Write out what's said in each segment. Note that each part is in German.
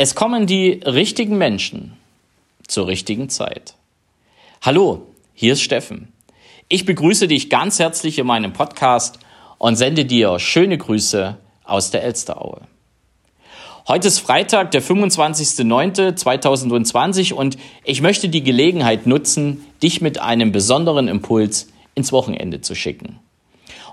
Es kommen die richtigen Menschen zur richtigen Zeit. Hallo, hier ist Steffen. Ich begrüße dich ganz herzlich in meinem Podcast und sende dir schöne Grüße aus der Elsteraue. Heute ist Freitag, der 25.09.2020 und ich möchte die Gelegenheit nutzen, dich mit einem besonderen Impuls ins Wochenende zu schicken.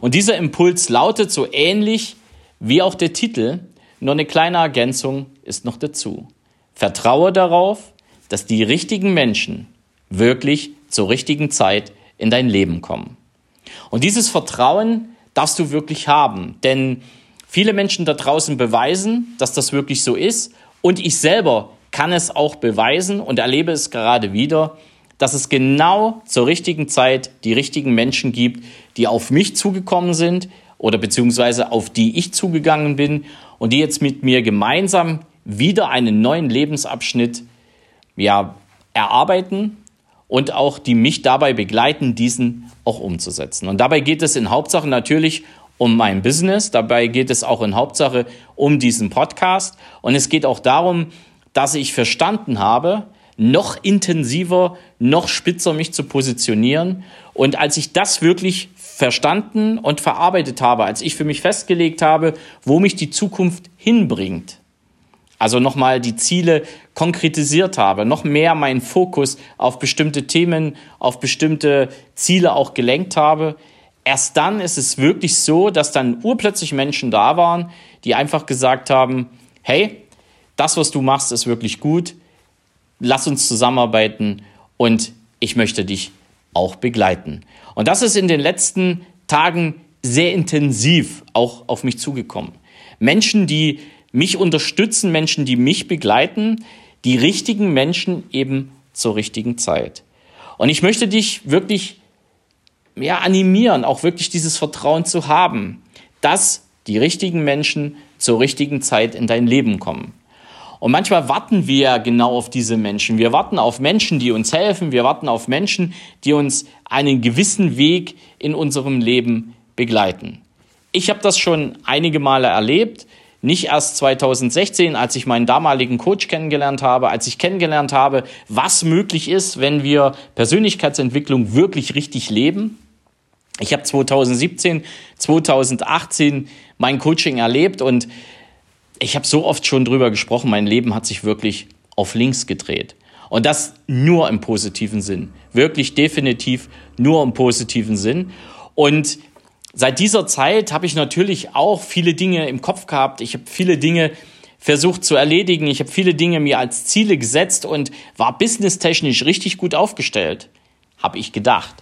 Und dieser Impuls lautet so ähnlich wie auch der Titel, nur eine kleine Ergänzung ist noch dazu. Vertraue darauf, dass die richtigen Menschen wirklich zur richtigen Zeit in dein Leben kommen. Und dieses Vertrauen darfst du wirklich haben, denn viele Menschen da draußen beweisen, dass das wirklich so ist und ich selber kann es auch beweisen und erlebe es gerade wieder, dass es genau zur richtigen Zeit die richtigen Menschen gibt, die auf mich zugekommen sind oder beziehungsweise auf die ich zugegangen bin und die jetzt mit mir gemeinsam wieder einen neuen Lebensabschnitt ja, erarbeiten und auch die mich dabei begleiten, diesen auch umzusetzen. Und dabei geht es in Hauptsache natürlich um mein Business, dabei geht es auch in Hauptsache um diesen Podcast und es geht auch darum, dass ich verstanden habe, noch intensiver, noch spitzer mich zu positionieren. Und als ich das wirklich verstanden und verarbeitet habe, als ich für mich festgelegt habe, wo mich die Zukunft hinbringt, also nochmal die Ziele konkretisiert habe, noch mehr meinen Fokus auf bestimmte Themen, auf bestimmte Ziele auch gelenkt habe, erst dann ist es wirklich so, dass dann urplötzlich Menschen da waren, die einfach gesagt haben, hey, das, was du machst, ist wirklich gut, lass uns zusammenarbeiten und ich möchte dich auch begleiten. Und das ist in den letzten Tagen sehr intensiv auch auf mich zugekommen. Menschen, die mich unterstützen, Menschen, die mich begleiten, die richtigen Menschen eben zur richtigen Zeit. Und ich möchte dich wirklich ja, animieren, auch wirklich dieses Vertrauen zu haben, dass die richtigen Menschen zur richtigen Zeit in dein Leben kommen. Und manchmal warten wir genau auf diese Menschen. Wir warten auf Menschen, die uns helfen. Wir warten auf Menschen, die uns einen gewissen Weg in unserem Leben begleiten. Ich habe das schon einige Male erlebt. Nicht erst 2016, als ich meinen damaligen Coach kennengelernt habe, als ich kennengelernt habe, was möglich ist, wenn wir Persönlichkeitsentwicklung wirklich richtig leben. Ich habe 2017, 2018 mein Coaching erlebt und ich habe so oft schon drüber gesprochen, mein Leben hat sich wirklich auf links gedreht. Und das nur im positiven Sinn. Wirklich definitiv nur im positiven Sinn. Und seit dieser Zeit habe ich natürlich auch viele Dinge im Kopf gehabt. Ich habe viele Dinge versucht zu erledigen. Ich habe viele Dinge mir als Ziele gesetzt und war businesstechnisch richtig gut aufgestellt, habe ich gedacht.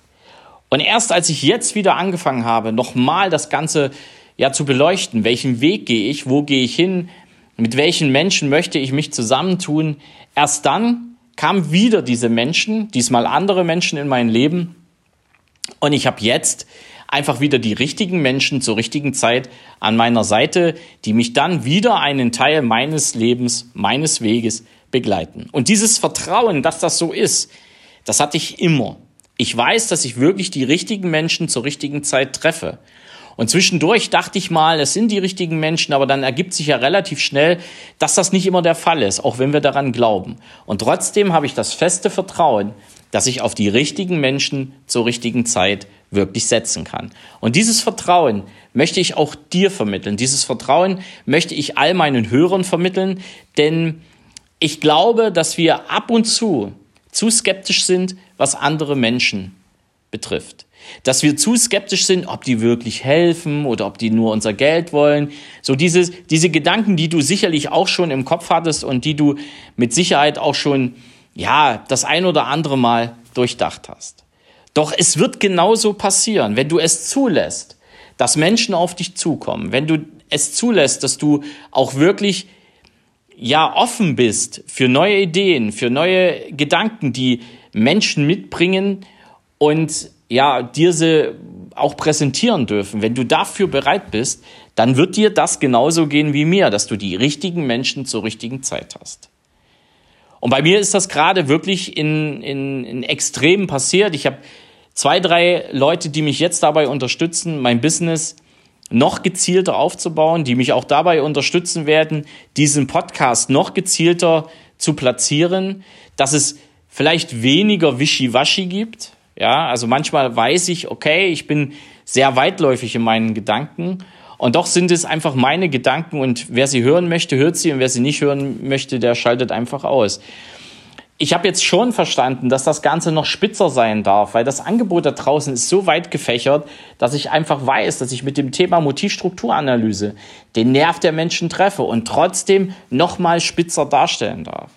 Und erst als ich jetzt wieder angefangen habe, nochmal das Ganze ja zu beleuchten, welchen Weg gehe ich, wo gehe ich hin, mit welchen Menschen möchte ich mich zusammentun, erst dann kamen wieder diese Menschen, diesmal andere Menschen in mein Leben und ich habe jetzt einfach wieder die richtigen Menschen zur richtigen Zeit an meiner Seite, die mich dann wieder einen Teil meines Lebens, meines Weges begleiten. Und dieses Vertrauen, dass das so ist, das hatte ich immer. Ich weiß, dass ich wirklich die richtigen Menschen zur richtigen Zeit treffe. Und zwischendurch dachte ich mal, es sind die richtigen Menschen, aber dann ergibt sich ja relativ schnell, dass das nicht immer der Fall ist, auch wenn wir daran glauben. Und trotzdem habe ich das feste Vertrauen, dass ich auf die richtigen Menschen zur richtigen Zeit wirklich setzen kann. Und dieses Vertrauen möchte ich auch dir vermitteln. Dieses Vertrauen möchte ich all meinen Hörern vermitteln, denn ich glaube, dass wir ab und zu zu skeptisch sind, was andere Menschen betrifft. Dass wir zu skeptisch sind, ob die wirklich helfen oder ob die nur unser Geld wollen. So diese, diese Gedanken, die du sicherlich auch schon im Kopf hattest und die du mit Sicherheit auch schon, ja, das ein oder andere Mal durchdacht hast. Doch es wird genauso passieren, wenn du es zulässt, dass Menschen auf dich zukommen, wenn du es zulässt, dass du auch wirklich ja offen bist für neue Ideen, für neue Gedanken, die Menschen mitbringen und ja, dir sie auch präsentieren dürfen. Wenn du dafür bereit bist, dann wird dir das genauso gehen wie mir, dass du die richtigen Menschen zur richtigen Zeit hast. Und bei mir ist das gerade wirklich in, in, in Extremen passiert. Ich habe zwei, drei Leute, die mich jetzt dabei unterstützen, mein Business noch gezielter aufzubauen, die mich auch dabei unterstützen werden, diesen Podcast noch gezielter zu platzieren, dass es vielleicht weniger Wischiwaschi gibt. Ja, also manchmal weiß ich, okay, ich bin sehr weitläufig in meinen Gedanken und doch sind es einfach meine Gedanken und wer sie hören möchte, hört sie und wer sie nicht hören möchte, der schaltet einfach aus ich habe jetzt schon verstanden, dass das Ganze noch spitzer sein darf, weil das Angebot da draußen ist so weit gefächert, dass ich einfach weiß, dass ich mit dem Thema Motivstrukturanalyse den Nerv der Menschen treffe und trotzdem noch mal spitzer darstellen darf.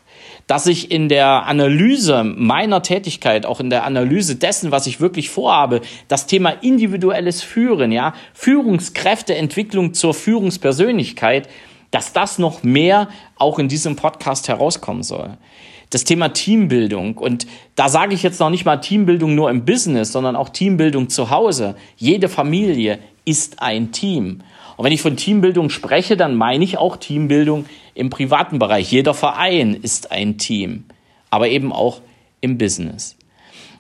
Dass ich in der Analyse meiner Tätigkeit, auch in der Analyse dessen, was ich wirklich vorhabe, das Thema individuelles Führen, ja, Führungskräfteentwicklung zur Führungspersönlichkeit, dass das noch mehr auch in diesem Podcast herauskommen soll das Thema Teambildung. Und da sage ich jetzt noch nicht mal Teambildung nur im Business, sondern auch Teambildung zu Hause. Jede Familie ist ein Team. Und wenn ich von Teambildung spreche, dann meine ich auch Teambildung im privaten Bereich. Jeder Verein ist ein Team, aber eben auch im Business.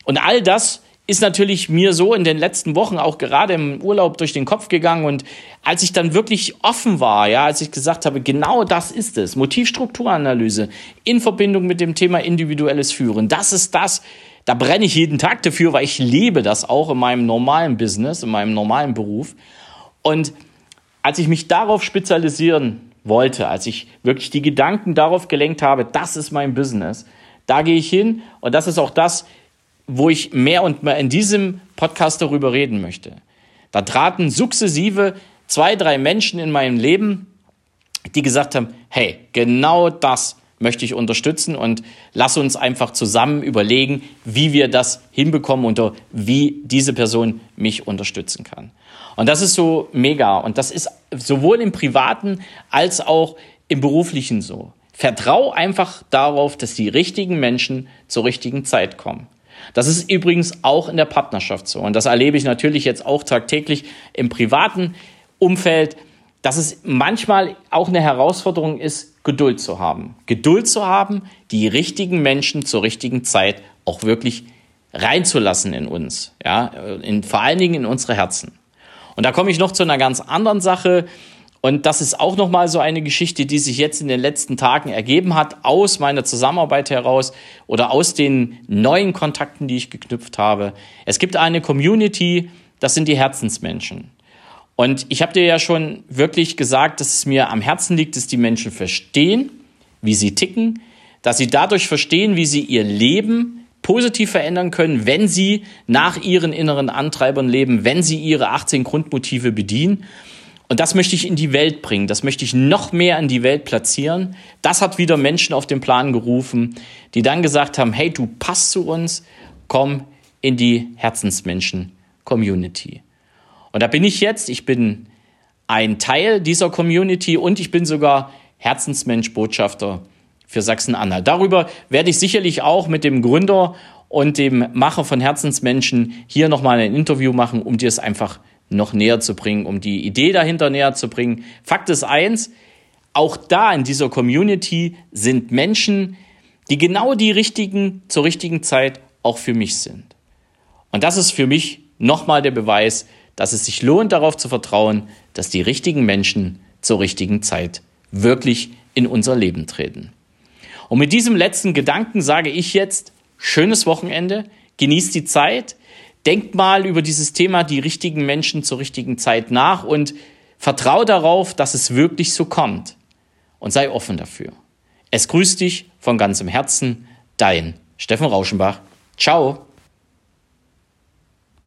Und all das ist natürlich mir so in den letzten Wochen auch gerade im Urlaub durch den Kopf gegangen und als ich dann wirklich offen war, ja, als ich gesagt habe, genau das ist es, Motivstrukturanalyse in Verbindung mit dem Thema individuelles Führen, das ist das, da brenne ich jeden Tag dafür, weil ich lebe das auch in meinem normalen Business, in meinem normalen Beruf und als ich mich darauf spezialisieren wollte, als ich wirklich die Gedanken darauf gelenkt habe, das ist mein Business, da gehe ich hin und das ist auch das, wo ich mehr und mehr in diesem Podcast darüber reden möchte. Da traten sukzessive zwei, drei Menschen in meinem Leben, die gesagt haben, hey, genau das möchte ich unterstützen und lass uns einfach zusammen überlegen, wie wir das hinbekommen und wie diese Person mich unterstützen kann. Und das ist so mega und das ist sowohl im privaten als auch im beruflichen so. Vertrau einfach darauf, dass die richtigen Menschen zur richtigen Zeit kommen. Das ist übrigens auch in der Partnerschaft so. Und das erlebe ich natürlich jetzt auch tagtäglich im privaten Umfeld, dass es manchmal auch eine Herausforderung ist, Geduld zu haben. Geduld zu haben, die richtigen Menschen zur richtigen Zeit auch wirklich reinzulassen in uns, ja, in, vor allen Dingen in unsere Herzen. Und da komme ich noch zu einer ganz anderen Sache, und das ist auch nochmal so eine Geschichte, die sich jetzt in den letzten Tagen ergeben hat, aus meiner Zusammenarbeit heraus oder aus den neuen Kontakten, die ich geknüpft habe. Es gibt eine Community, das sind die Herzensmenschen. Und ich habe dir ja schon wirklich gesagt, dass es mir am Herzen liegt, dass die Menschen verstehen, wie sie ticken, dass sie dadurch verstehen, wie sie ihr Leben positiv verändern können, wenn sie nach ihren inneren Antreibern leben, wenn sie ihre 18 Grundmotive bedienen und das möchte ich in die Welt bringen. Das möchte ich noch mehr in die Welt platzieren. Das hat wieder Menschen auf den Plan gerufen, die dann gesagt haben, hey, du passt zu uns, komm in die Herzensmenschen-Community. Und da bin ich jetzt. Ich bin ein Teil dieser Community und ich bin sogar Herzensmensch-Botschafter für Sachsen-Anhalt. Darüber werde ich sicherlich auch mit dem Gründer und dem Macher von Herzensmenschen hier nochmal ein Interview machen, um dir es einfach noch näher zu bringen, um die Idee dahinter näher zu bringen. Fakt ist eins, auch da in dieser Community sind Menschen, die genau die richtigen zur richtigen Zeit auch für mich sind. Und das ist für mich nochmal der Beweis, dass es sich lohnt, darauf zu vertrauen, dass die richtigen Menschen zur richtigen Zeit wirklich in unser Leben treten. Und mit diesem letzten Gedanken sage ich jetzt, schönes Wochenende, genießt die Zeit, Denkt mal über dieses Thema die richtigen Menschen zur richtigen Zeit nach und vertrau darauf, dass es wirklich so kommt. Und sei offen dafür. Es grüßt dich von ganzem Herzen, dein Steffen Rauschenbach. Ciao.